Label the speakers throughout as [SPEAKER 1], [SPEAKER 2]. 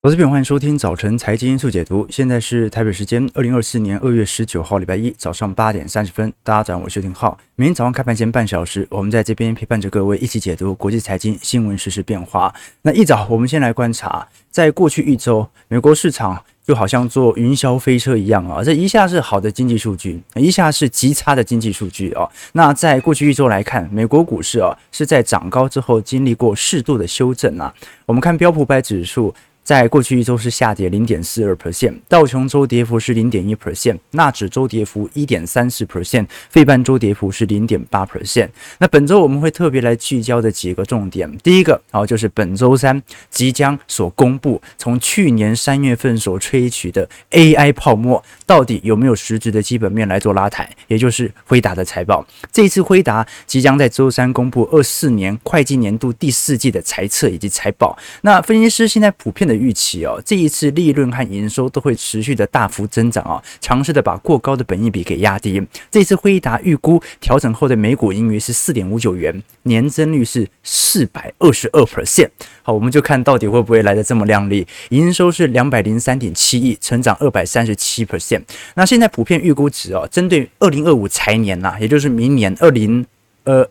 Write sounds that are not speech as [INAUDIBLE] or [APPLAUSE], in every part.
[SPEAKER 1] 投资朋友，欢迎收听早晨财经速解读。现在是台北时间二零二四年二月十九号礼拜一早上八点三十分。大家早上好，我是丁浩。每天早上开盘前半小时，我们在这边陪伴着各位一起解读国际财经新闻实、时变化。那一早，我们先来观察，在过去一周，美国市场就好像坐云霄飞车一样啊，这一下是好的经济数据，一下是极差的经济数据啊。那在过去一周来看，美国股市啊是在涨高之后经历过适度的修正啊。我们看标普百指数。在过去一周是下跌零点四二 percent，道琼周跌幅是零点一 percent，纳指周跌幅一点三四 percent，费半周跌幅是零点八 percent。那本周我们会特别来聚焦的几个重点，第一个啊就是本周三即将所公布，从去年三月份所吹取的 AI 泡沫，到底有没有实质的基本面来做拉抬，也就是辉达的财报。这次辉达即将在周三公布二四年会计年度第四季的财测以及财报。那分析师现在普遍的。预期哦，这一次利润和营收都会持续的大幅增长啊，尝试的把过高的本益比给压低。这次辉达预估调整后的每股盈余是四点五九元，年增率是四百二十二 percent。好，我们就看到底会不会来的这么亮丽。营收是两百零三点七亿，成长二百三十七 percent。那现在普遍预估值哦，针对二零二五财年呐，也就是明年二零呃。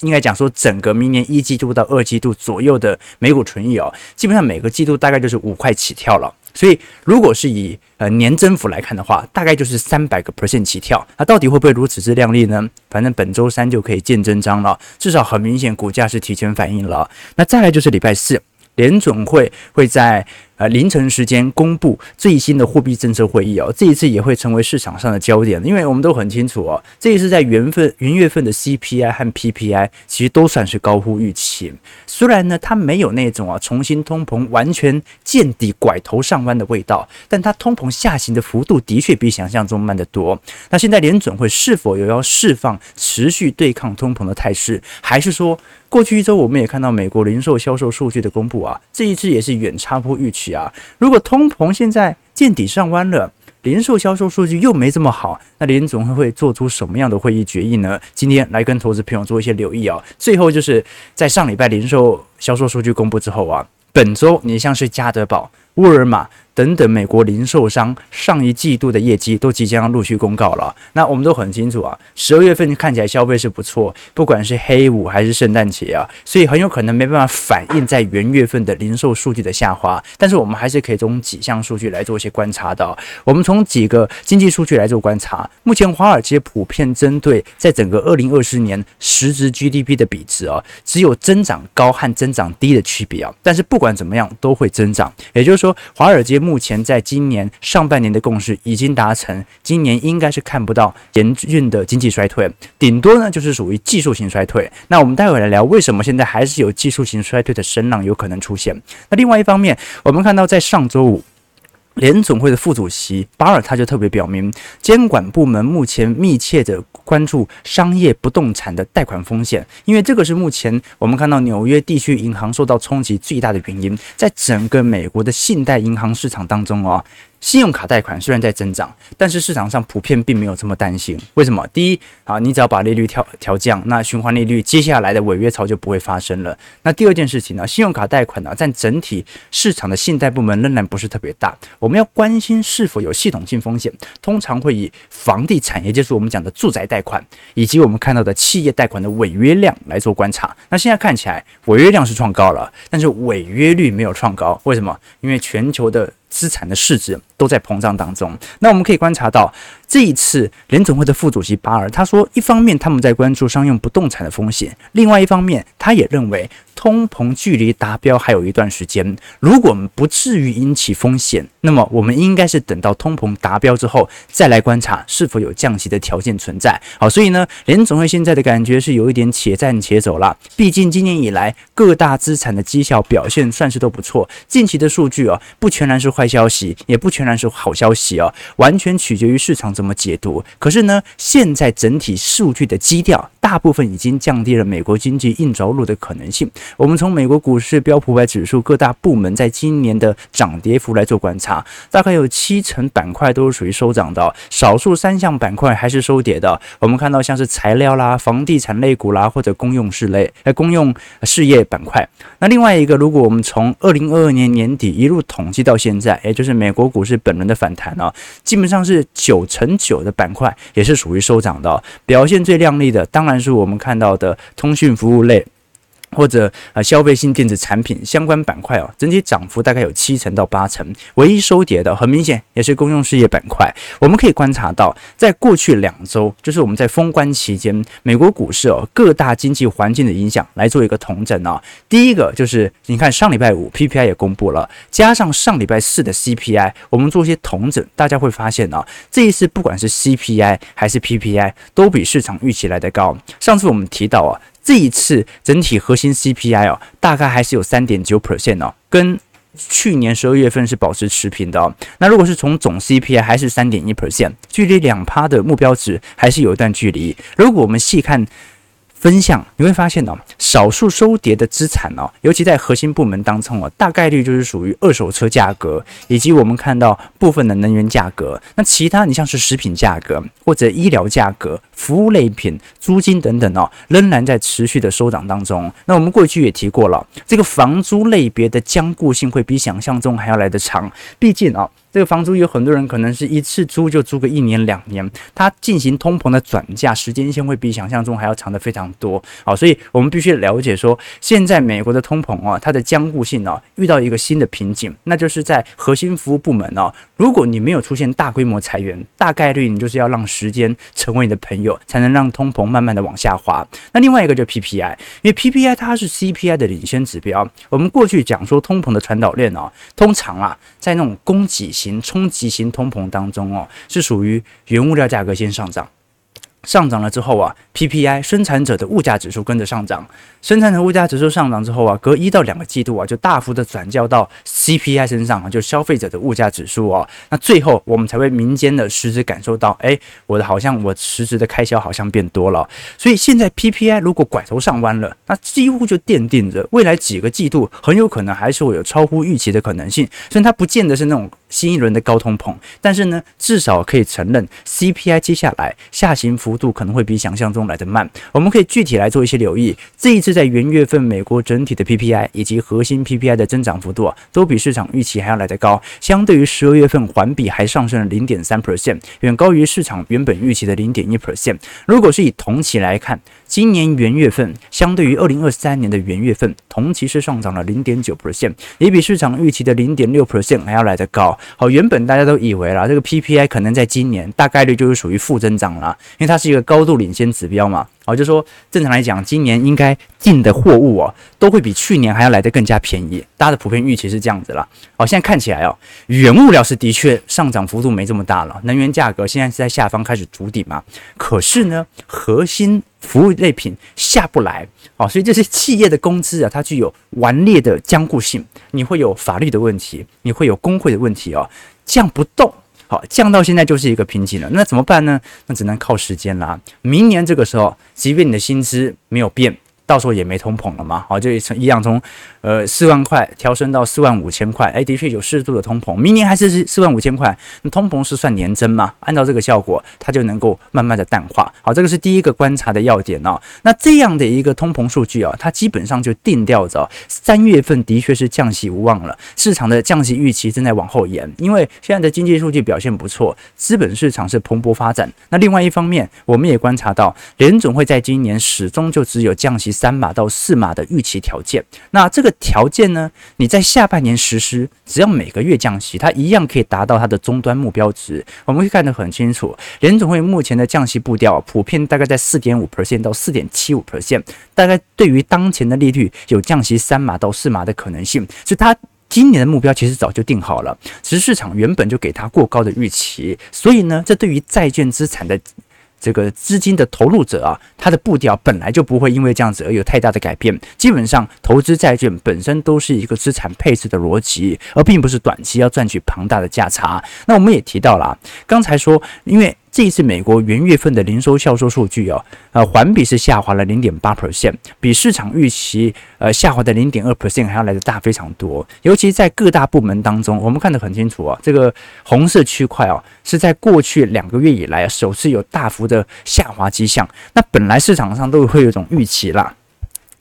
[SPEAKER 1] 应该讲说，整个明年一季度到二季度左右的每股纯益哦，基本上每个季度大概就是五块起跳了。所以，如果是以呃年增幅来看的话，大概就是三百个 percent 起跳。那到底会不会如此之亮丽呢？反正本周三就可以见真章了。至少很明显，股价是提前反应了。那再来就是礼拜四，联准会会在。呃，凌晨时间公布最新的货币政策会议哦，这一次也会成为市场上的焦点，因为我们都很清楚哦，这一次在元份元月份的 CPI 和 PPI 其实都算是高乎预期，虽然呢它没有那种啊重新通膨完全见底拐头上弯的味道，但它通膨下行的幅度的确比想象中慢得多。那现在联准会是否有要释放持续对抗通膨的态势，还是说过去一周我们也看到美国零售销售数据的公布啊，这一次也是远差乎预期。啊，如果通膨现在见底上弯了，零售销售数据又没这么好，那联总会会做出什么样的会议决议呢？今天来跟投资朋友做一些留意啊。最后就是在上礼拜零售销售数据公布之后啊，本周你像是家得宝、沃尔玛。等等，美国零售商上一季度的业绩都即将陆续公告了。那我们都很清楚啊，十二月份看起来消费是不错，不管是黑五还是圣诞节啊，所以很有可能没办法反映在元月份的零售数据的下滑。但是我们还是可以从几项数据来做一些观察的。我们从几个经济数据来做观察，目前华尔街普遍针对在整个二零二四年实质 GDP 的比值啊，只有增长高和增长低的区别啊。但是不管怎么样，都会增长。也就是说，华尔街。目前在今年上半年的共识已经达成，今年应该是看不到严峻的经济衰退，顶多呢就是属于技术型衰退。那我们待会来聊为什么现在还是有技术型衰退的声浪有可能出现。那另外一方面，我们看到在上周五。联总会的副主席巴尔他就特别表明，监管部门目前密切的关注商业不动产的贷款风险，因为这个是目前我们看到纽约地区银行受到冲击最大的原因，在整个美国的信贷银行市场当中啊。信用卡贷款虽然在增长，但是市场上普遍并没有这么担心。为什么？第一啊，你只要把利率调调降，那循环利率接下来的违约潮就不会发生了。那第二件事情呢，信用卡贷款呢，占整体市场的信贷部门仍然不是特别大。我们要关心是否有系统性风险，通常会以房地产，也就是我们讲的住宅贷款，以及我们看到的企业贷款的违约量来做观察。那现在看起来违约量是创高了，但是违约率没有创高。为什么？因为全球的资产的市值都在膨胀当中。那我们可以观察到，这一次联总会的副主席巴尔他说，一方面他们在关注商用不动产的风险，另外一方面他也认为通膨距离达标还有一段时间。如果不至于引起风险，那么我们应该是等到通膨达标之后再来观察是否有降息的条件存在。好，所以呢，联总会现在的感觉是有一点且战且走了。毕竟今年以来各大资产的绩效表现算是都不错，近期的数据啊，不全然是坏消息，也不全然是好消息啊，完全取决于市场怎么解读。可是呢，现在整体数据的基调大部分已经降低了美国经济硬着陆的可能性，我们从美国股市标普五百指数各大部门在今年的涨跌幅来做观察，大概有七成板块都是属于收涨的，少数三项板块还是收跌的。我们看到像是材料啦、房地产类股啦，或者公用事类、呃公用事业板块。那另外一个，如果我们从二零二二年年底一路统计到现在，也就是美国股市本轮的反弹啊，基本上是九成九的板块也是属于收涨的。表现最亮丽的，当然是我们看到的通讯服务类。或者呃消费性电子产品相关板块哦，整体涨幅大概有七成到八成，唯一收跌的很明显也是公用事业板块。我们可以观察到，在过去两周，就是我们在封关期间，美国股市哦各大经济环境的影响来做一个统整啊。第一个就是你看上礼拜五 PPI 也公布了，加上上礼拜四的 CPI，我们做一些统整，大家会发现啊，这一次不管是 CPI 还是 PPI 都比市场预期来得高。上次我们提到啊。这一次整体核心 CPI 哦，大概还是有三点九 percent 哦，跟去年十二月份是保持持平的哦。那如果是从总 CPI 还是三点一 percent，距离两趴的目标值还是有一段距离。如果我们细看。分项你会发现哦，少数收跌的资产哦，尤其在核心部门当中哦，大概率就是属于二手车价格，以及我们看到部分的能源价格。那其他你像是食品价格或者医疗价格、服务类品、租金等等哦，仍然在持续的收涨当中。那我们过去也提过了，这个房租类别的僵固性会比想象中还要来得长，毕竟啊。这个房租有很多人可能是一次租就租个一年两年，它进行通膨的转嫁时间线会比想象中还要长得非常多。好，所以我们必须了解说，现在美国的通膨啊，它的僵固性啊，遇到一个新的瓶颈，那就是在核心服务部门啊，如果你没有出现大规模裁员，大概率你就是要让时间成为你的朋友，才能让通膨慢慢的往下滑。那另外一个就 PPI，因为 PPI 它是 CPI 的领先指标。我们过去讲说通膨的传导链啊，通常啊，在那种供给冲击型通膨当中哦，是属于原物料价格先上涨。上涨了之后啊，PPI 生产者的物价指数跟着上涨，生产者物价指数上涨之后啊，隔一到两个季度啊，就大幅的转交到 CPI 身上啊，就消费者的物价指数啊，那最后我们才会民间的实质感受到，哎，我的好像我实质的开销好像变多了，所以现在 PPI 如果拐头上弯了，那几乎就奠定着未来几个季度很有可能还是会有超乎预期的可能性，所以它不见得是那种新一轮的高通膨，但是呢，至少可以承认 CPI 接下来下行幅度可能会比想象中来得慢，我们可以具体来做一些留意。这一次在元月份，美国整体的 PPI 以及核心 PPI 的增长幅度啊，都比市场预期还要来得高。相对于十二月份环比还上升了零点三 percent，远高于市场原本预期的零点一 percent。如果是以同期来看，今年元月份相对于二零二三年的元月份，同期是上涨了零点九 percent，也比市场预期的零点六 percent 还要来得高。好，原本大家都以为啦，这个 PPI 可能在今年大概率就是属于负增长了，因为它是一个高度领先指标嘛。好，就说正常来讲，今年应该进的货物哦，都会比去年还要来得更加便宜。大家的普遍预期是这样子啦。好，现在看起来哦，原物料是的确上涨幅度没这么大了，能源价格现在是在下方开始筑底嘛。可是呢，核心服务类品下不来，哦，所以这些企业的工资啊，它具有顽劣的僵固性，你会有法律的问题，你会有工会的问题哦，降不动。好，降到现在就是一个瓶颈了，那怎么办呢？那只能靠时间啦。明年这个时候，即便你的薪资没有变。到时候也没通膨了嘛，好，就一样从呃四万块调升到四万五千块，哎，的确有适度的通膨，明年还是四万五千块，那通膨是算年增嘛？按照这个效果，它就能够慢慢的淡化。好，这个是第一个观察的要点哦。那这样的一个通膨数据啊，它基本上就定调着三月份的确是降息无望了，市场的降息预期正在往后延，因为现在的经济数据表现不错，资本市场是蓬勃发展。那另外一方面，我们也观察到联准会在今年始终就只有降息。三码到四码的预期条件，那这个条件呢？你在下半年实施，只要每个月降息，它一样可以达到它的终端目标值。我们会看得很清楚，联总会目前的降息步调普遍大概在四点五 percent 到四点七五 percent，大概对于当前的利率有降息三码到四码的可能性，所以它今年的目标其实早就定好了，只是市场原本就给它过高的预期，所以呢，这对于债券资产的。这个资金的投入者啊，他的步调本来就不会因为这样子而有太大的改变。基本上，投资债券本身都是一个资产配置的逻辑，而并不是短期要赚取庞大的价差。那我们也提到了，刚才说，因为这一次美国元月份的零售销售数据哦，呃，环比是下滑了零点八 percent，比市场预期呃下滑的零点二 percent 还要来得大非常多。尤其在各大部门当中，我们看得很清楚啊，这个红色区块哦，是在过去两个月以来首次有大幅的下滑迹象。那本来市场上都会有一种预期啦。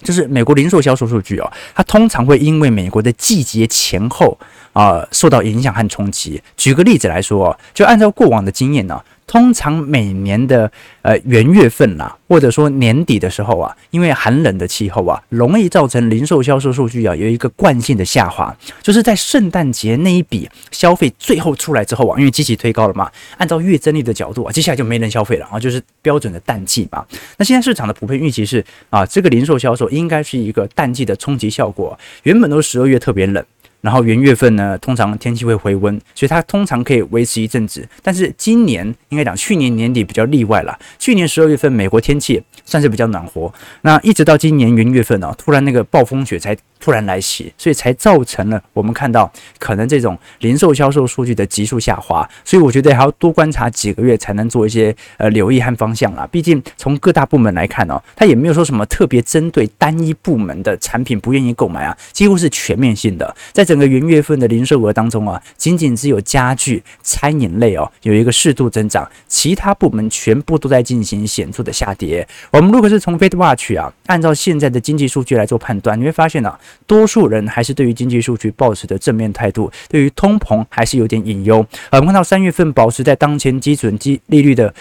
[SPEAKER 1] 就是美国零售销售数据哦，它通常会因为美国的季节前后啊、受到影响和冲击。举个例子来说哦，就按照过往的经验呢。通常每年的呃元月份啦，或者说年底的时候啊，因为寒冷的气候啊，容易造成零售销售数据啊有一个惯性的下滑。就是在圣诞节那一笔消费最后出来之后啊，因为积极推高了嘛，按照月增率的角度啊，接下来就没人消费了啊，就是标准的淡季嘛。那现在市场的普遍预期是啊，这个零售销售应该是一个淡季的冲击效果。原本都十二月特别冷。然后元月份呢，通常天气会回温，所以它通常可以维持一阵子。但是今年应该讲，去年年底比较例外了。去年十二月份，美国天气算是比较暖和。那一直到今年元月份呢，突然那个暴风雪才突然来袭，所以才造成了我们看到可能这种零售销售数据的急速下滑。所以我觉得还要多观察几个月，才能做一些呃留意和方向啦。毕竟从各大部门来看呢，它也没有说什么特别针对单一部门的产品不愿意购买啊，几乎是全面性的，在这。整个元月份的零售额当中啊，仅仅只有家具、餐饮类哦有一个适度增长，其他部门全部都在进行显著的下跌。我们如果是从 FedWatch 啊，按照现在的经济数据来做判断，你会发现呢、多数人还是对于经济数据保持的正面态度，对于通膨还是有点隐忧。我们看到三月份保持在当前基准基利率的，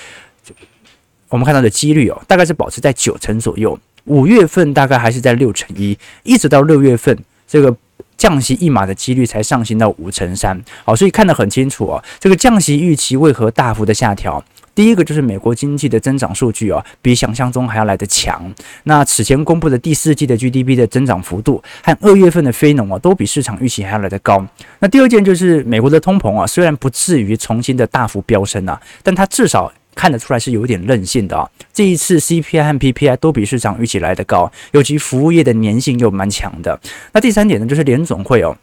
[SPEAKER 1] 我们看到的几率哦，大概是保持在九成左右。五月份大概还是在六成一，一直到六月份这个。降息一码的几率才上行到五成三，好，所以看得很清楚哦。这个降息预期为何大幅的下调？第一个就是美国经济的增长数据哦，比想象中还要来得强。那此前公布的第四季的 GDP 的增长幅度和二月份的非农啊，都比市场预期还要来得高。那第二件就是美国的通膨啊，虽然不至于重新的大幅飙升啊，但它至少。看得出来是有点韧性的啊，这一次 CPI 和 PPI 都比市场预期来得高，尤其服务业的粘性又蛮强的。那第三点呢，就是联总会哦，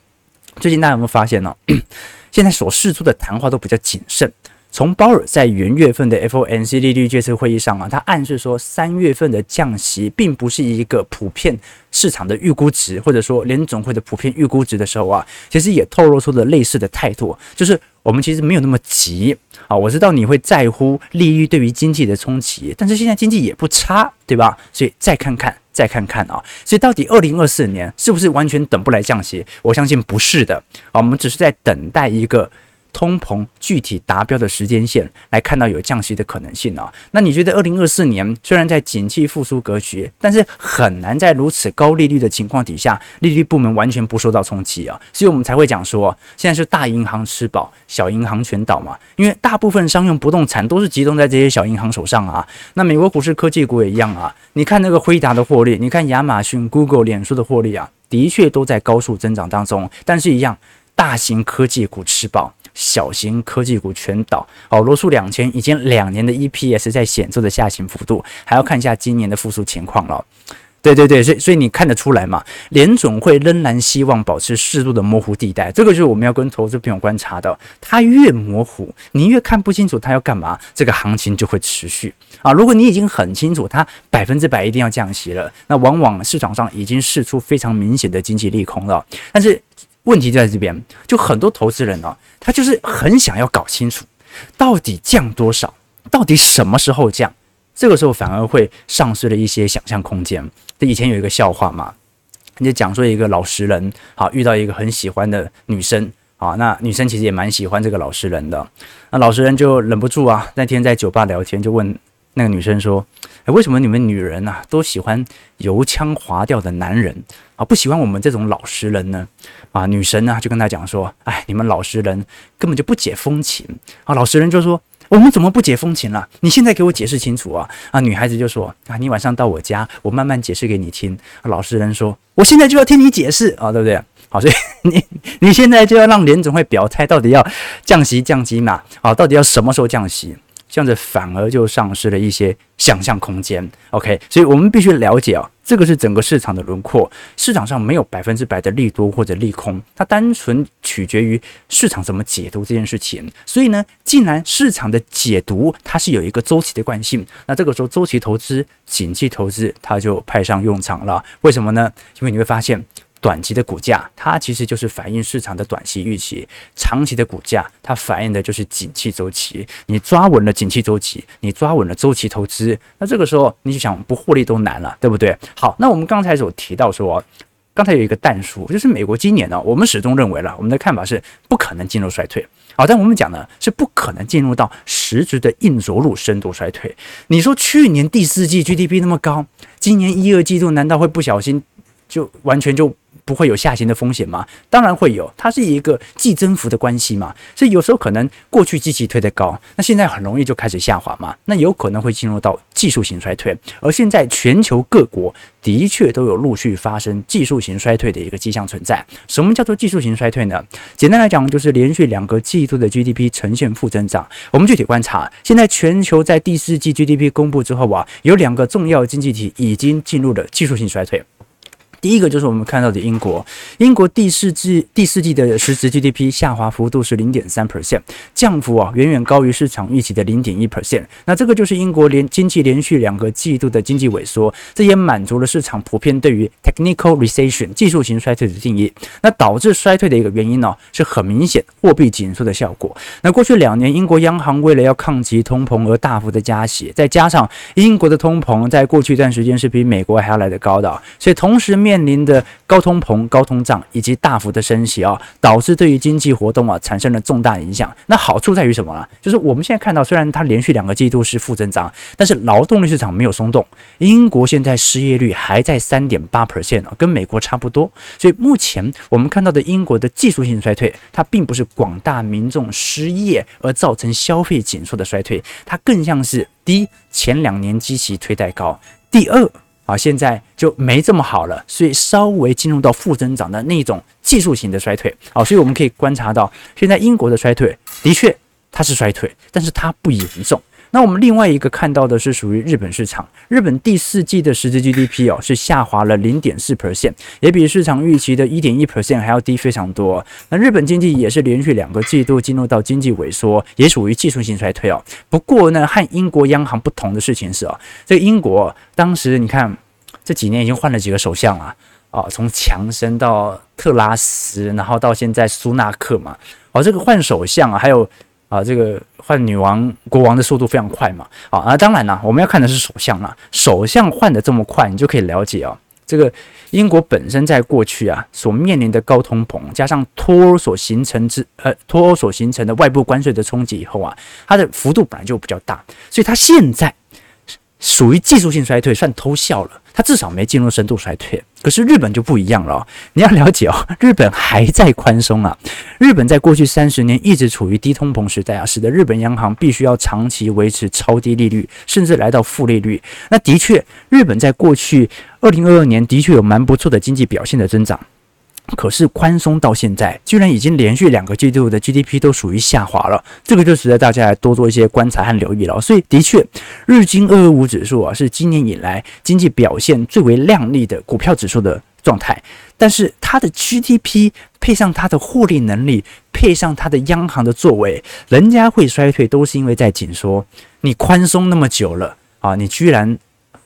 [SPEAKER 1] 最近大家有没有发现呢？[CLEARS THROAT] 现在所释出的谈话都比较谨慎。从鲍尔在元月份的 FOMC 利率决策会议上啊，他暗示说三月份的降息并不是一个普遍市场的预估值，或者说联总会的普遍预估值的时候啊，其实也透露出了类似的态度，就是我们其实没有那么急啊。我知道你会在乎利率对于经济的冲击，但是现在经济也不差，对吧？所以再看看，再看看啊。所以到底二零二四年是不是完全等不来降息？我相信不是的啊，我们只是在等待一个。通膨具体达标的时间线来看到有降息的可能性啊，那你觉得二零二四年虽然在景气复苏格局，但是很难在如此高利率的情况底下，利率部门完全不受到冲击啊，所以我们才会讲说，现在是大银行吃饱，小银行全倒嘛，因为大部分商用不动产都是集中在这些小银行手上啊。那美国股市科技股也一样啊，你看那个辉达的获利，你看亚马逊、Google、脸书的获利啊，的确都在高速增长当中，但是一样，大型科技股吃饱。小型科技股全倒，哦，罗素两千已经两年的 EPS 在显著的下行幅度，还要看一下今年的复苏情况了。对对对，所以所以你看得出来嘛？联总会仍然希望保持适度的模糊地带，这个就是我们要跟投资朋友观察的。它越模糊，你越看不清楚它要干嘛，这个行情就会持续啊。如果你已经很清楚它百分之百一定要降息了，那往往市场上已经释出非常明显的经济利空了。但是问题就在这边，就很多投资人呢、他就是很想要搞清楚，到底降多少，到底什么时候降，这个时候反而会丧失了一些想象空间。这以前有一个笑话嘛，你就讲说一个老实人，好遇到一个很喜欢的女生，啊，那女生其实也蛮喜欢这个老实人的，那老实人就忍不住啊，那天在酒吧聊天，就问那个女生说。哎，为什么你们女人呐、啊、都喜欢油腔滑调的男人啊，不喜欢我们这种老实人呢？啊，女神呢就跟他讲说，哎，你们老实人根本就不解风情啊。老实人就说，我们怎么不解风情了？你现在给我解释清楚啊！啊，女孩子就说，啊，你晚上到我家，我慢慢解释给你听。老实人说，我现在就要听你解释啊，对不对？好，所以 [LAUGHS] 你你现在就要让联总会表态，到底要降息降息嘛？啊，到底要什么时候降息？这样子反而就丧失了一些想象空间。OK，所以我们必须了解啊，这个是整个市场的轮廓。市场上没有百分之百的利多或者利空，它单纯取决于市场怎么解读这件事情。所以呢，既然市场的解读它是有一个周期的惯性，那这个时候周期投资、景气投资它就派上用场了。为什么呢？因为你会发现。短期的股价，它其实就是反映市场的短期预期；长期的股价，它反映的就是景气周期。你抓稳了景气周期，你抓稳了周期投资，那这个时候你就想不获利都难了，对不对？好，那我们刚才所提到说，刚才有一个但书，就是美国今年呢，我们始终认为了，我们的看法是不可能进入衰退。好，但我们讲呢，是不可能进入到实质的硬着陆深度衰退。你说去年第四季 GDP 那么高，今年一二季度难道会不小心就完全就？不会有下行的风险吗？当然会有，它是一个季增幅的关系嘛，所以有时候可能过去基期推得高，那现在很容易就开始下滑嘛，那有可能会进入到技术性衰退。而现在全球各国的确都有陆续发生技术型衰退的一个迹象存在。什么叫做技术型衰退呢？简单来讲，就是连续两个季度的 GDP 呈现负增长。我们具体观察，现在全球在第四季 GDP 公布之后啊，有两个重要经济体已经进入了技术性衰退。第一个就是我们看到的英国，英国第四季第四季的实质 GDP 下滑幅度是零点三 percent，降幅啊远远高于市场预期的零点一 percent。那这个就是英国连经济连续两个季度的经济萎缩，这也满足了市场普遍对于 technical recession 技术型衰退的定义。那导致衰退的一个原因呢，是很明显货币紧缩的效果。那过去两年，英国央行为了要抗击通膨而大幅的加息，再加上英国的通膨在过去一段时间是比美国还要来得高的，所以同时面。面临的高通膨、高通胀以及大幅的升息啊，导致对于经济活动啊产生了重大影响。那好处在于什么呢？就是我们现在看到，虽然它连续两个季度是负增长，但是劳动力市场没有松动。英国现在失业率还在三点八 percent 啊，跟美国差不多。所以目前我们看到的英国的技术性衰退，它并不是广大民众失业而造成消费紧缩的衰退，它更像是第一，前两年基期推太高；第二。啊，现在就没这么好了，所以稍微进入到负增长的那种技术型的衰退。啊，所以我们可以观察到，现在英国的衰退的确它是衰退，但是它不严重。那我们另外一个看到的是属于日本市场，日本第四季的实质 GDP 哦是下滑了零点四 percent，也比市场预期的一点一 percent 还要低非常多。那日本经济也是连续两个季度进入到经济萎缩，也属于技术性衰退哦。不过呢，和英国央行不同的事情是哦，这个英国当时你看。这几年已经换了几个首相了啊，从强生到特拉斯，然后到现在苏纳克嘛，哦，这个换首相啊，还有啊，这个换女王、国王的速度非常快嘛，好，啊，当然了，我们要看的是首相啊，首相换的这么快，你就可以了解啊，这个英国本身在过去啊所面临的高通膨，加上脱欧所形成之呃脱欧所形成的外部关税的冲击以后啊，它的幅度本来就比较大，所以它现在属于技术性衰退，算偷笑了。它至少没进入深度衰退，可是日本就不一样了。你要了解哦，日本还在宽松啊。日本在过去三十年一直处于低通膨时代啊，使得日本央行必须要长期维持超低利率，甚至来到负利率。那的确，日本在过去二零二二年的确有蛮不错的经济表现的增长。可是宽松到现在，居然已经连续两个季度的 GDP 都属于下滑了，这个就值得大家多做一些观察和留意了。所以，的确，日经二二五指数啊，是今年以来经济表现最为亮丽的股票指数的状态。但是，它的 GDP 配上它的获利能力，配上它的央行的作为，人家会衰退，都是因为在紧缩。你宽松那么久了啊，你居然。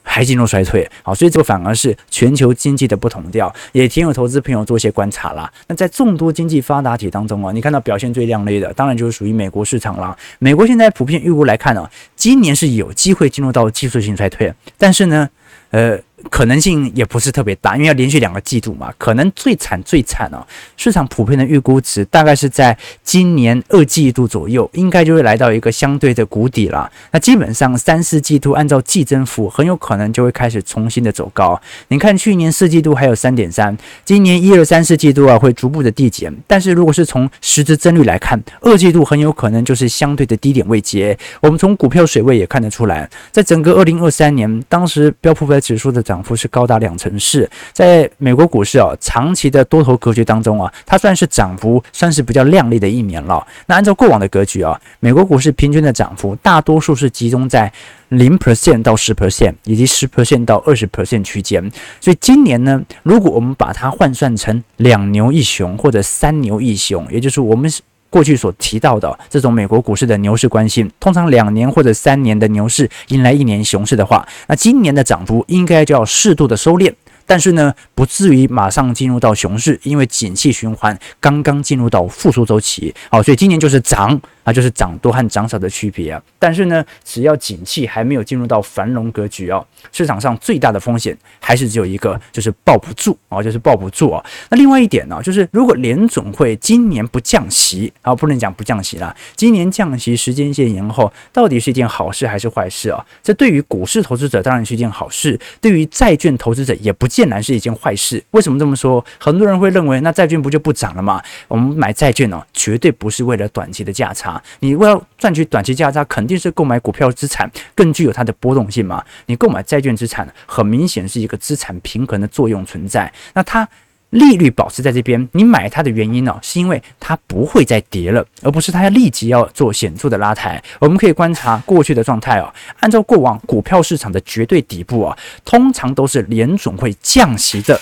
[SPEAKER 1] 还进入衰退，好，所以这个反而是全球经济的不同调，也挺有投资朋友做一些观察啦。那在众多经济发达体当中啊，你看到表现最亮丽的，当然就是属于美国市场啦。美国现在普遍预估来看呢、啊，今年是有机会进入到技术性衰退，但是呢，呃。可能性也不是特别大，因为要连续两个季度嘛，可能最惨最惨哦。市场普遍的预估值大概是在今年二季度左右，应该就会来到一个相对的谷底了。那基本上三四季度按照季增幅，很有可能就会开始重新的走高。你看去年四季度还有三点三，今年一二三四季度啊会逐步的递减。但是如果是从实质增率来看，二季度很有可能就是相对的低点位阶。我们从股票水位也看得出来，在整个二零二三年，当时标普五百指数的涨。涨幅是高达两成四。在美国股市啊，长期的多头格局当中啊，它算是涨幅算是比较亮丽的一年了。那按照过往的格局啊，美国股市平均的涨幅大多数是集中在零 percent 到十 percent，以及十 percent 到二十 percent 区间。所以今年呢，如果我们把它换算成两牛一熊或者三牛一熊，也就是我们过去所提到的这种美国股市的牛市惯性，通常两年或者三年的牛市迎来一年熊市的话，那今年的涨幅应该就要适度的收敛。但是呢，不至于马上进入到熊市，因为景气循环刚刚进入到复苏周期，好，所以今年就是涨。那就是涨多和涨少的区别啊，但是呢，只要景气还没有进入到繁荣格局哦，市场上最大的风险还是只有一个，就是抱不住啊，就是抱不住啊。那另外一点呢，就是如果联总会今年不降息啊，不能讲不降息啦，今年降息时间线延后，到底是一件好事还是坏事啊？这对于股市投资者当然是一件好事，对于债券投资者也不见然是一件坏事。为什么这么说？很多人会认为，那债券不就不涨了吗？我们买债券呢，绝对不是为了短期的价差。你为了赚取短期价差，肯定是购买股票资产更具有它的波动性嘛？你购买债券资产，很明显是一个资产平衡的作用存在。那它利率保持在这边，你买它的原因呢，是因为它不会再跌了，而不是它要立即要做显著的拉抬。我们可以观察过去的状态哦，按照过往股票市场的绝对底部啊，通常都是联总会降息的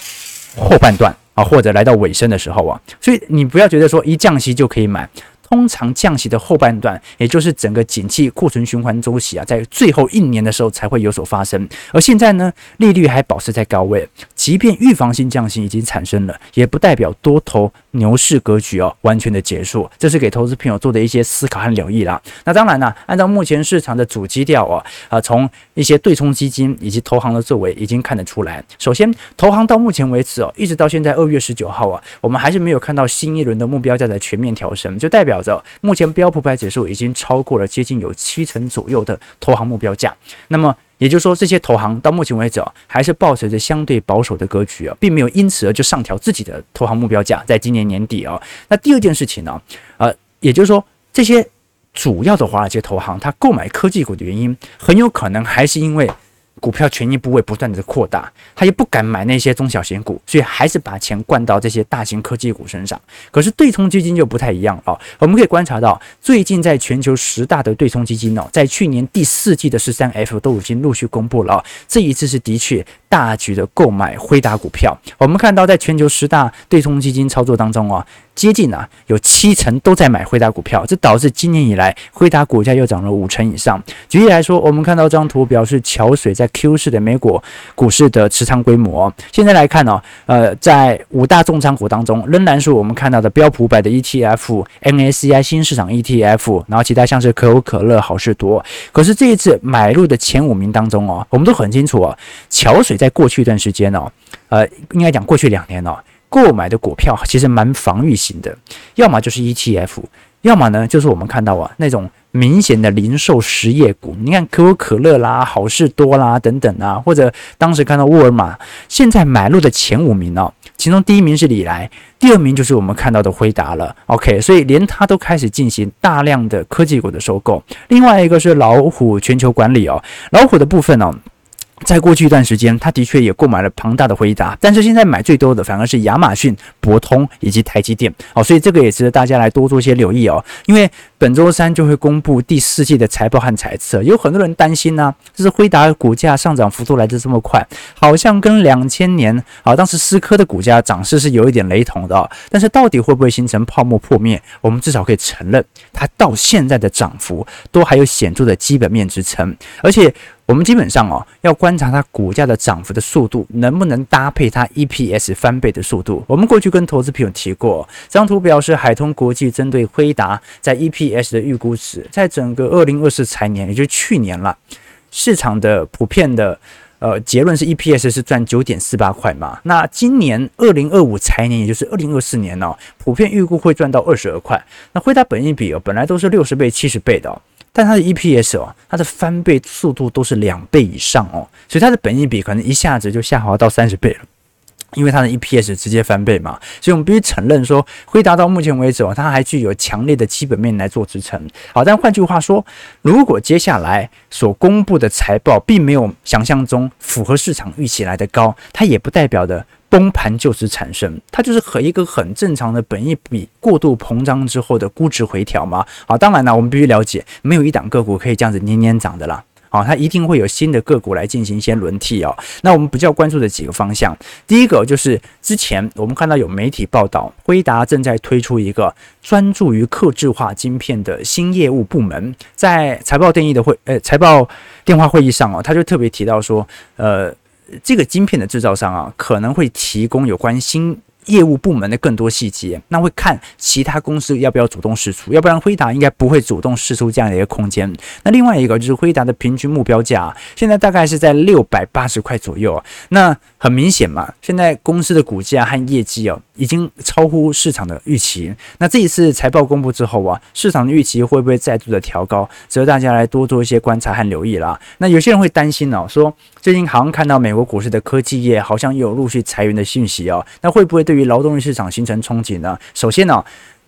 [SPEAKER 1] 后半段啊，或者来到尾声的时候啊，所以你不要觉得说一降息就可以买。通常降息的后半段，也就是整个景气库存循环周期啊，在最后一年的时候才会有所发生。而现在呢，利率还保持在高位，即便预防性降息已经产生了，也不代表多头牛市格局哦完全的结束。这是给投资朋友做的一些思考和留意啦。那当然呢，按照目前市场的主基调啊，啊，从一些对冲基金以及投行的作为已经看得出来。首先，投行到目前为止哦，一直到现在二月十九号啊，我们还是没有看到新一轮的目标价的全面调升，就代表着。目前标普百指数已经超过了接近有七成左右的投行目标价，那么也就是说，这些投行到目前为止啊，还是抱持着相对保守的格局啊，并没有因此而就上调自己的投行目标价，在今年年底啊。那第二件事情呢，呃，也就是说，这些主要的华尔街投行，它购买科技股的原因，很有可能还是因为。股票权益部位不断的扩大，他也不敢买那些中小型股，所以还是把钱灌到这些大型科技股身上。可是对冲基金就不太一样哦，我们可以观察到，最近在全球十大的对冲基金呢，在去年第四季的十三 F 都已经陆续公布了，这一次是的确大举的购买辉达股票。我们看到，在全球十大对冲基金操作当中哦。接近啊，有七成都在买辉达股票，这导致今年以来辉达股价又涨了五成以上。举例来说，我们看到这张图表示桥水在 Q 市的美股股市的持仓规模。现在来看呢、哦，呃，在五大重仓股当中，仍然是我们看到的标普百的 ETF、MSCI 新市场 ETF，然后其他像是可口可乐、好事多。可是这一次买入的前五名当中哦，我们都很清楚哦，桥水在过去一段时间哦，呃，应该讲过去两年哦。购买的股票其实蛮防御型的，要么就是 ETF，要么呢就是我们看到啊那种明显的零售实业股，你看可口可乐啦、好事多啦等等啊，或者当时看到沃尔玛，现在买入的前五名哦，其中第一名是李来，第二名就是我们看到的辉达了。OK，所以连它都开始进行大量的科技股的收购。另外一个是老虎全球管理哦，老虎的部分哦。在过去一段时间，他的确也购买了庞大的回答，但是现在买最多的反而是亚马逊、博通以及台积电哦，所以这个也值得大家来多做些留意哦。因为本周三就会公布第四季的财报和财测，有很多人担心呢、啊，就是辉达股价上涨幅度来得这么快，好像跟两千年啊当时思科的股价涨势是有一点雷同的、哦，但是到底会不会形成泡沫破灭？我们至少可以承认，它到现在的涨幅都还有显著的基本面支撑，而且。我们基本上哦，要观察它股价的涨幅的速度，能不能搭配它 EPS 翻倍的速度。我们过去跟投资朋友提过，这张图表示海通国际针对辉达在 EPS EPS 的预估值，在整个二零二四财年，也就是去年了，市场的普遍的呃结论是 EPS 是赚九点四八块嘛。那今年二零二五财年，也就是二零二四年哦，普遍预估会赚到二十二块。那回答本益比哦，本来都是六十倍、七十倍的哦。但它的 EPS 哦，它的翻倍速度都是两倍以上哦，所以它的本益比可能一下子就下滑到三十倍了。因为它的 EPS 直接翻倍嘛，所以我们必须承认说，辉达到目前为止哦，它还具有强烈的基本面来做支撑。好，但换句话说，如果接下来所公布的财报并没有想象中符合市场预期来的高，它也不代表的崩盘就此产生，它就是和一个很正常的本益比过度膨胀之后的估值回调嘛。好，当然呢，我们必须了解，没有一档个股可以这样子年年涨的啦。啊，它一定会有新的个股来进行一些轮替哦。那我们比较关注的几个方向，第一个就是之前我们看到有媒体报道，辉达正在推出一个专注于客制化晶片的新业务部门。在财报定义的会，呃，财报电话会议上哦，他就特别提到说，呃，这个晶片的制造商啊，可能会提供有关新。业务部门的更多细节，那会看其他公司要不要主动试出，要不然辉达应该不会主动试出这样的一个空间。那另外一个就是辉达的平均目标价，现在大概是在六百八十块左右。那很明显嘛，现在公司的股价和业绩哦，已经超乎市场的预期。那这一次财报公布之后啊，市场的预期会不会再度的调高？值得大家来多做一些观察和留意啦。那有些人会担心呢，说最近好像看到美国股市的科技业好像有陆续裁员的讯息哦，那会不会对于劳动力市场形成冲击呢？首先呢，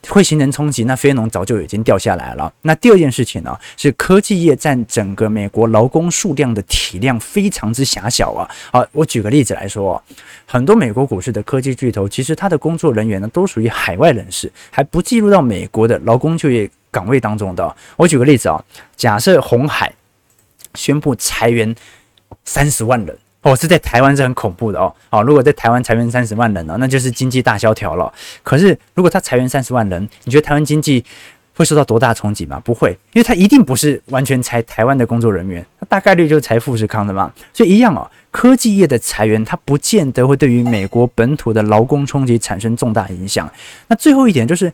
[SPEAKER 1] 会形成冲击，那非农早就已经掉下来了。那第二件事情呢，是科技业占整个美国劳工数量的体量非常之狭小啊。好，我举个例子来说，很多美国股市的科技巨头，其实它的工作人员呢，都属于海外人士，还不计入到美国的劳工就业岗位当中的。我举个例子啊，假设红海宣布裁员三十万人。哦，是在台湾是很恐怖的哦。好，如果在台湾裁员三十万人呢，那就是经济大萧条了。可是，如果他裁员三十万人，你觉得台湾经济会受到多大冲击吗？不会，因为他一定不是完全裁台湾的工作人员，他大概率就是裁富士康的嘛。所以一样哦，科技业的裁员，它不见得会对于美国本土的劳工冲击产生重大影响。那最后一点就是，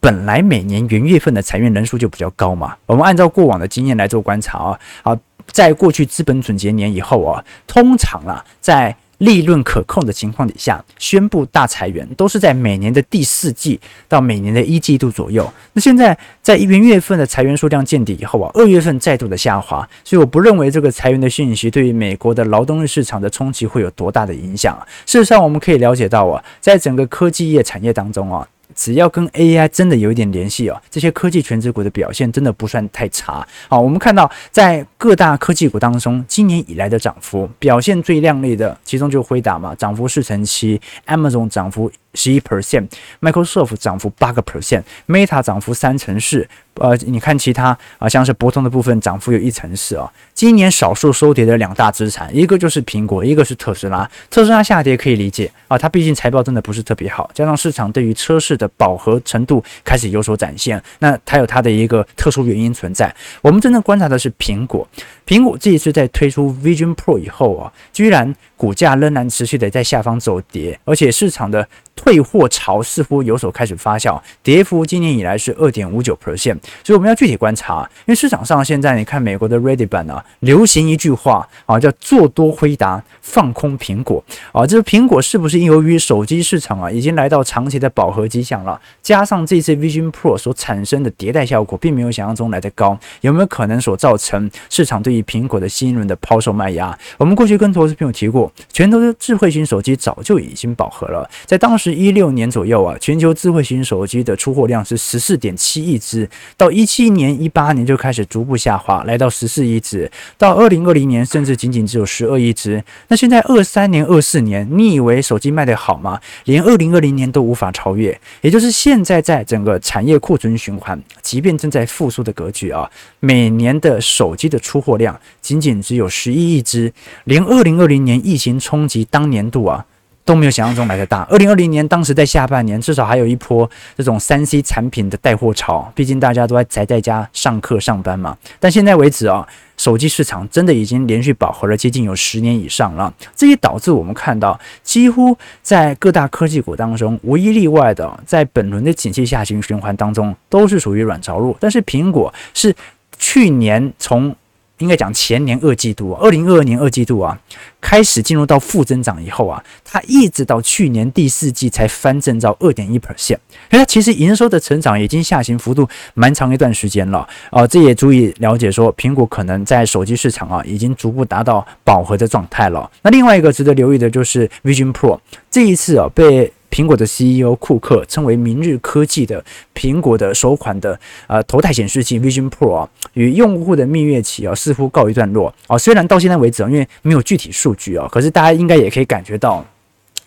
[SPEAKER 1] 本来每年元月份的裁员人数就比较高嘛。我们按照过往的经验来做观察啊，好。在过去资本总结年以后啊，通常啊，在利润可控的情况底下，宣布大裁员都是在每年的第四季到每年的一季度左右。那现在在元月份的裁员数量见底以后啊，二月份再度的下滑，所以我不认为这个裁员的讯息对于美国的劳动力市场的冲击会有多大的影响。事实上，我们可以了解到啊，在整个科技业产业当中啊。只要跟 AI 真的有一点联系哦，这些科技全职股的表现真的不算太差。好，我们看到在各大科技股当中，今年以来的涨幅表现最亮丽的，其中就辉达嘛，涨幅四成七；Amazon 涨幅十一 percent；Microsoft 涨幅八个 percent；Meta 涨幅三成四。呃，你看其他啊，像是博通的部分涨幅有一成四啊。今年少数收跌的两大资产，一个就是苹果，一个是特斯拉。特斯拉下跌可以理解啊，它毕竟财报真的不是特别好，加上市场对于车市的饱和程度开始有所展现，那它有它的一个特殊原因存在。我们真正观察的是苹果，苹果这一次在推出 Vision Pro 以后啊，居然股价仍然持续的在下方走跌，而且市场的。退货潮似乎有所开始发酵，跌幅今年以来是二点五九 percent，所以我们要具体观察，因为市场上现在你看美国的 Reddit 版啊，流行一句话啊，叫做多辉达，放空苹果啊，这个苹果是不是由于手机市场啊已经来到长期的饱和迹象了，加上这次 Vision Pro 所产生的迭代效果并没有想象中来得高，有没有可能所造成市场对于苹果的新一轮的抛售卖压？我们过去跟投资朋友提过，全球的智慧型手机早就已经饱和了，在当时。一六年左右啊，全球智慧型手机的出货量是十四点七亿只，到一七年、一八年就开始逐步下滑，来到十四亿只，到二零二零年甚至仅仅只有十二亿只。那现在二三年、二四年，你以为手机卖得好吗？连二零二零年都无法超越。也就是现在在整个产业库存循环，即便正在复苏的格局啊，每年的手机的出货量仅仅只有十一亿只，连二零二零年疫情冲击当年度啊。都没有想象中来的大。二零二零年当时在下半年，至少还有一波这种三 C 产品的带货潮，毕竟大家都在宅在家上课上班嘛。但现在为止啊，手机市场真的已经连续饱和了接近有十年以上了。这也导致我们看到，几乎在各大科技股当中，无一例外的，在本轮的景气下行循环当中，都是属于软着陆。但是苹果是去年从应该讲前年二季度，二零二二年二季度啊，开始进入到负增长以后啊，它一直到去年第四季才翻正到二点一 percent。哎，它其实营收的成长已经下行幅度蛮长一段时间了啊，这也足以了解说，苹果可能在手机市场啊，已经逐步达到饱和的状态了。那另外一个值得留意的就是 Vision Pro，这一次啊被。苹果的 CEO 库克称为明日科技的苹果的首款的呃头戴显示器 Vision Pro 啊，与用户的蜜月期啊似乎告一段落啊。虽然到现在为止啊，因为没有具体数据啊，可是大家应该也可以感觉到。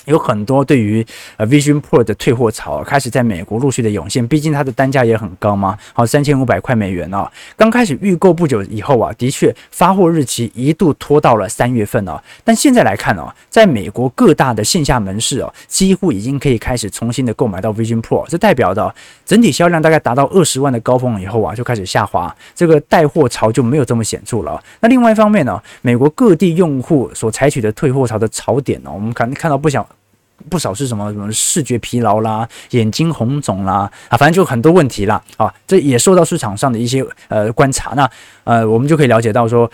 [SPEAKER 1] 有很多对于呃 Vision Pro 的退货潮开始在美国陆续的涌现，毕竟它的单价也很高嘛，好三千五百块美元哦。刚开始预购不久以后啊，的确发货日期一度拖到了三月份哦。但现在来看哦，在美国各大的线下门市哦，几乎已经可以开始重新的购买到 Vision Pro，这代表的整体销量大概达到二十万的高峰以后啊，就开始下滑，这个带货潮就没有这么显著了。那另外一方面呢，美国各地用户所采取的退货潮的槽点呢，我们看看到不想。不少是什么什么视觉疲劳啦、眼睛红肿啦啊，反正就很多问题啦啊，这也受到市场上的一些呃观察。那呃，我们就可以了解到说，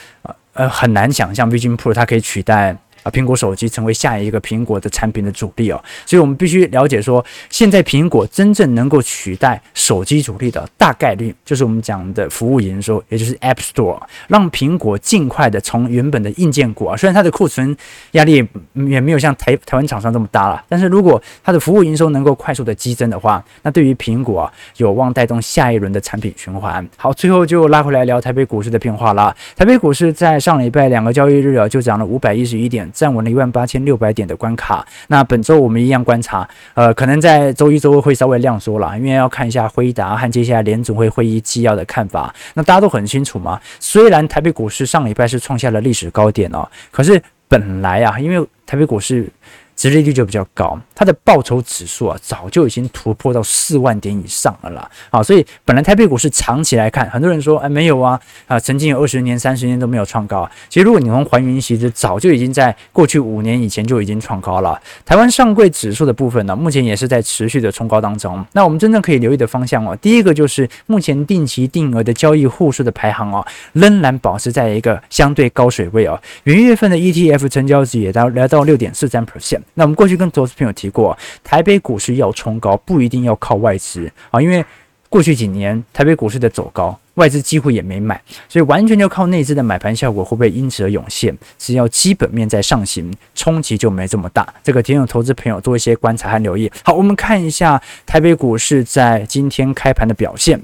[SPEAKER 1] 呃很难想象 Vision Pro 它可以取代。苹果手机成为下一个苹果的产品的主力哦，所以我们必须了解说，现在苹果真正能够取代手机主力的大概率，就是我们讲的服务营收，也就是 App Store，让苹果尽快的从原本的硬件股啊，虽然它的库存压力也没有像台台湾厂商这么大了，但是如果它的服务营收能够快速的激增的话，那对于苹果啊，有望带动下一轮的产品循环。好，最后就拉回来聊台北股市的变化啦。台北股市在上礼拜两个交易日啊，就涨了五百一十一点。站稳了一万八千六百点的关卡。那本周我们一样观察，呃，可能在周一、周二会稍微量缩了，因为要看一下辉达和接下来联总会会议纪要的看法。那大家都很清楚嘛，虽然台北股市上礼拜是创下了历史高点哦，可是本来啊，因为台北股市。殖利率就比较高，它的报酬指数啊，早就已经突破到四万点以上了啦。好，所以本来台北股市长期来看，很多人说，哎，没有啊，啊，曾经有二十年、三十年都没有创高。其实如果你从还原其实早就已经在过去五年以前就已经创高了。台湾上柜指数的部分呢，目前也是在持续的冲高当中。那我们真正可以留意的方向哦，第一个就是目前定期定额的交易户数的排行哦，仍然保持在一个相对高水位哦。元月份的 ETF 成交值也到来到六点四三 percent。那我们过去跟投资朋友提过，台北股市要冲高，不一定要靠外资啊，因为过去几年台北股市的走高，外资几乎也没买，所以完全就靠内资的买盘效果，会不会因此而涌现？只要基本面在上行，冲击就没这么大。这个提醒投资朋友多一些观察和留意。好，我们看一下台北股市在今天开盘的表现。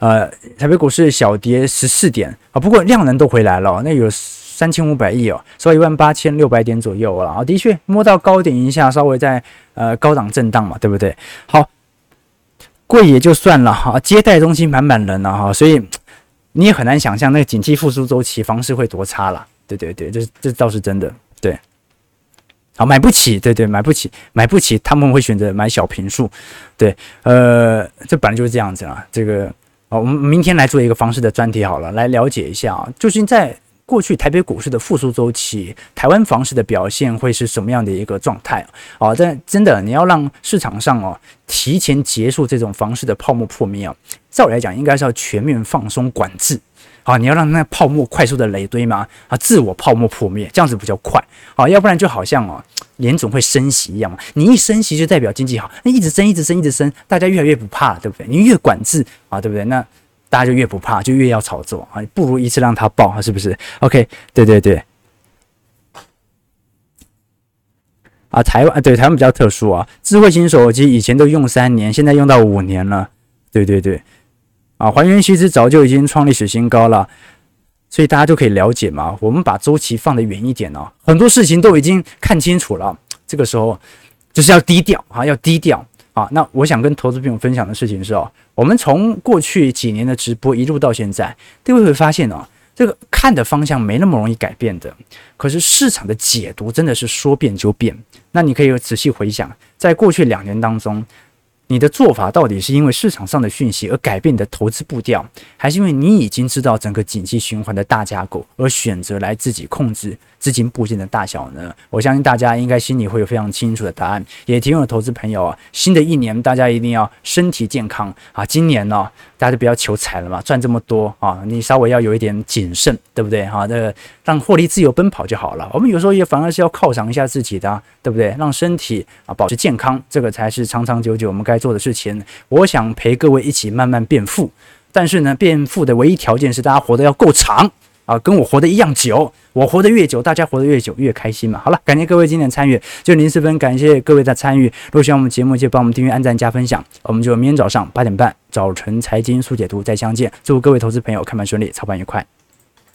[SPEAKER 1] 呃，台北股市小跌十四点啊，不过量能都回来了，那有。三千五百亿哦，所以一万八千六百点左右了啊，的确摸到高点一下，稍微在呃高档震荡嘛，对不对？好，贵也就算了哈，接待中心满满人了哈，所以你也很难想象那个景气复苏周期方式会多差了，对对对，这这倒是真的，对。好，买不起，对对，买不起，买不起，他们会选择买小平数，对，呃，这本来就是这样子啊，这个，好，我们明天来做一个房市的专题好了，来了解一下啊，就是在。过去台北股市的复苏周期，台湾房市的表现会是什么样的一个状态？哦，但真的你要让市场上哦提前结束这种房市的泡沫破灭啊，照理来讲应该是要全面放松管制啊，你要让那泡沫快速的累堆嘛啊，自我泡沫破灭，这样子比较快啊，要不然就好像哦联总会升息一样嘛，你一升息就代表经济好，那一直升一直升一直升，大家越来越不怕了，对不对？你越管制啊，对不对？那。大家就越不怕，就越要炒作啊！不如一次让它爆，是不是？OK，对对对。啊，台湾对台湾比较特殊啊，智慧型手机以前都用三年，现在用到五年了。对对对。啊，还原其实早就已经创历史新高了，所以大家就可以了解嘛。我们把周期放得远一点哦，很多事情都已经看清楚了。这个时候就是要低调啊，要低调。啊，那我想跟投资朋友分享的事情是哦，我们从过去几年的直播一路到现在，各位会发现哦，这个看的方向没那么容易改变的。可是市场的解读真的是说变就变。那你可以仔细回想，在过去两年当中，你的做法到底是因为市场上的讯息而改变你的投资步调，还是因为你已经知道整个景气循环的大架构而选择来自己控制资金部件的大小呢？我相信大家应该心里会有非常清楚的答案。也提供了投资朋友啊，新的一年大家一定要身体健康啊！今年呢、大家就不要求财了嘛，赚这么多啊，你稍微要有一点谨慎，对不对？哈，这个让获利自由奔跑就好了。我们有时候也反而是要犒赏一下自己的，对不对？让身体啊保持健康，这个才是长长久久我们该做的事情。我想陪各位一起慢慢变富。但是呢，变富的唯一条件是大家活得要够长啊，跟我活得一样久。我活得越久，大家活得越久，越开心嘛。好了，感谢各位今天参与，就零四分，感谢各位的参与。如果喜欢我们节目，就帮我们订阅、按赞、加分享。我们就明天早上八点半，早晨财经速解读再相见。祝各位投资朋友开盘顺利，操盘愉快。